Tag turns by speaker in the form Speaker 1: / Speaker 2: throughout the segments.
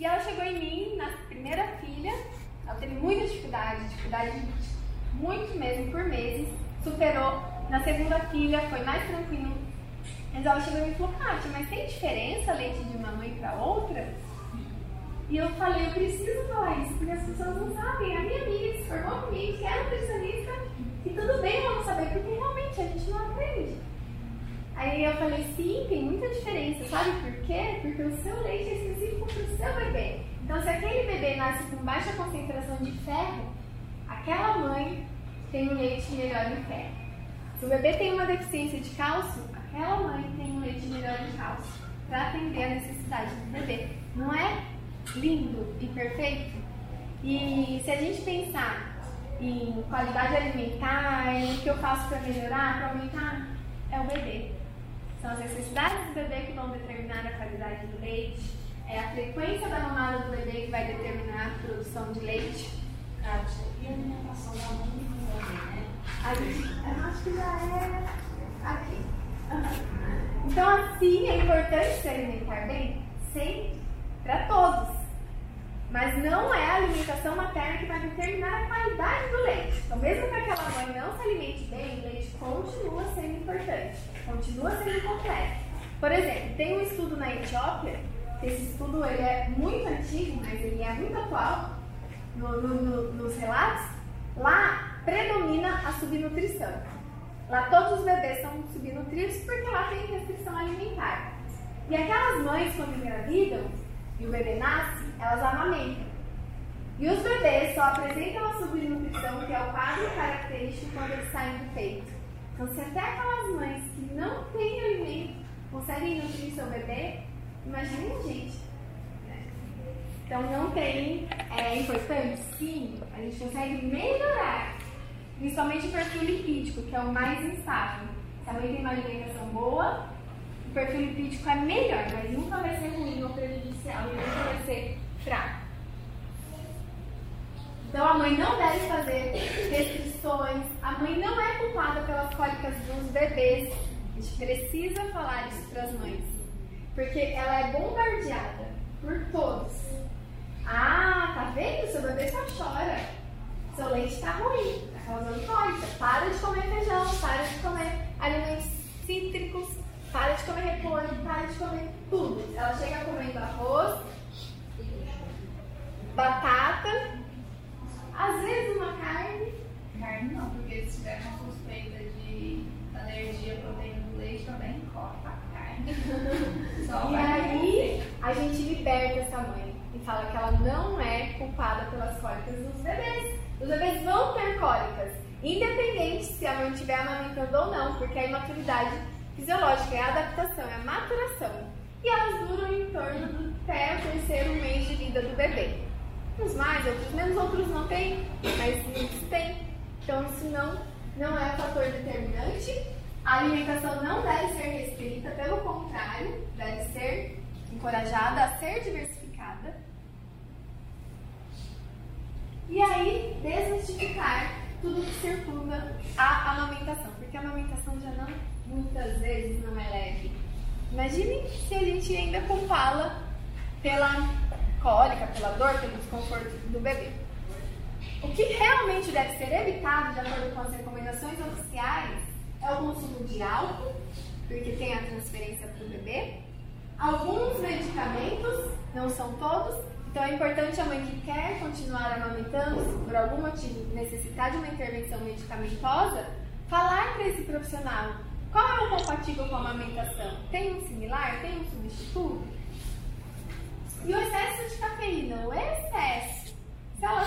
Speaker 1: E ela chegou em mim na primeira filha, ela teve muita dificuldade, dificuldade muito mesmo por meses, superou. Na segunda filha foi mais tranquilo. Mas ela chegou em mim e falou, Kátia, mas tem diferença leite de uma mãe para outra? E eu falei, eu preciso falar isso, porque as pessoas não sabem. A minha amiga se formou comigo, que é nutricionista, e tudo bem não saber, porque realmente a gente não aprende. Aí eu falei, sim, tem muita diferença, sabe por quê? Porque o seu leite é específico para o seu bebê. Então, se aquele bebê nasce com baixa concentração de ferro, aquela mãe tem um leite melhor em ferro. Se o bebê tem uma deficiência de cálcio, aquela mãe tem um leite melhor em cálcio para atender a necessidade do bebê. Não é lindo e perfeito? E se a gente pensar em qualidade alimentar, em o que eu faço para melhorar, para aumentar, é o bebê. São as necessidades do bebê que vão determinar a qualidade do leite, é a frequência da mamada do bebê que vai determinar a produção de leite.
Speaker 2: Kátia, e a alimentação da mãe também, né?
Speaker 1: A gente, eu acho que já é aqui. Então, assim, é importante se alimentar bem? Sim, para todos. Mas não é a alimentação materna que vai determinar a qualidade do leite. Então, mesmo que aquela mãe não se alimente bem, o leite continua sendo importante, continua sendo completo. Por exemplo, tem um estudo na Etiópia, esse estudo ele é muito antigo, mas ele é muito atual no, no, no, nos relatos. Lá predomina a subnutrição. Lá todos os bebês são subnutridos porque lá tem restrição alimentar. E aquelas mães, quando engravidam e o bebê nasce, elas amamentam. E os bebês só apresentam a subnutrição, que é o quadro característico quando eles saem do peito. Então, se até aquelas mães que não têm alimento conseguem nutrir seu bebê, imagine a gente. né? Então, não tem. É importante? Sim, a gente consegue melhorar, principalmente o perfil lipídico, que é o mais instável. Se a mãe tem uma alimentação boa, perfil lipídico é melhor, mas nunca vai ser ruim ou prejudicial, nunca vai ser fraco. Então a mãe não deve fazer restrições, a mãe não é culpada pelas cólicas dos bebês. A gente precisa falar isso para as mães, porque ela é bombardeada por todos. Ah, tá vendo? Seu bebê só chora. Seu leite está ruim, está causando cólica. Para de comer feijão, para de comer alimentos cítricos, para de comer repolho, para de comer tudo. Ela chega comendo arroz, batata, às vezes uma carne.
Speaker 2: Carne não, porque se tiver uma suspeita de alergia à proteína do leite, também corta a carne. Só
Speaker 1: E aí a gente liberta essa mãe e fala que ela não é culpada pelas cólicas dos bebês. Os bebês vão ter cólicas, independente se a mãe estiver amamentando ou não, porque a imaturidade fisiológica é a adaptação, é a maturação. E elas duram em torno do até o terceiro mês de vida do bebê. Uns mais, outros menos, outros não têm, mas muitos têm. Então isso não, não é um fator determinante. A alimentação não deve ser restrita, pelo contrário, deve ser encorajada a ser diversificada. E aí, desmistificar tudo que circunda a amamentação, porque a amamentação já não, muitas vezes, não é leve. Imagine se a gente ainda compala pela cólica, pela dor, pelo desconforto do bebê. O que realmente deve ser evitado, de acordo com as recomendações oficiais, é o consumo de álcool, porque tem a transferência para o bebê. Alguns medicamentos, não são todos, então é importante a mãe que quer continuar amamentando, se por algum motivo necessitar de uma intervenção medicamentosa, falar para esse profissional qual é o compatível com a amamentação. Tem um similar? Tem um substituto? E o excesso de cafeína, o excesso. Se ela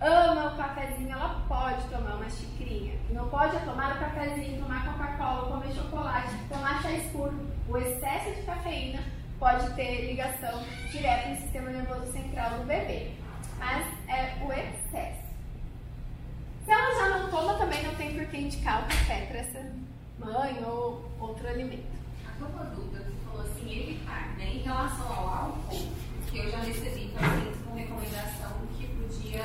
Speaker 1: ama o cafezinho, ela pode tomar uma xicrinha. Não pode tomar o cafezinho, tomar Coca-Cola, comer chocolate, tomar chá escuro. O excesso de cafeína pode ter ligação direta no sistema nervoso central do bebê. Mas é o excesso. Se ela já não toma, também não tem por que indicar o café para essa mãe ou outro alimento.
Speaker 3: Até uma dúvida, você falou assim, evitar, né? Em relação ao álcool, que eu já recebi pacientes com recomendação que podia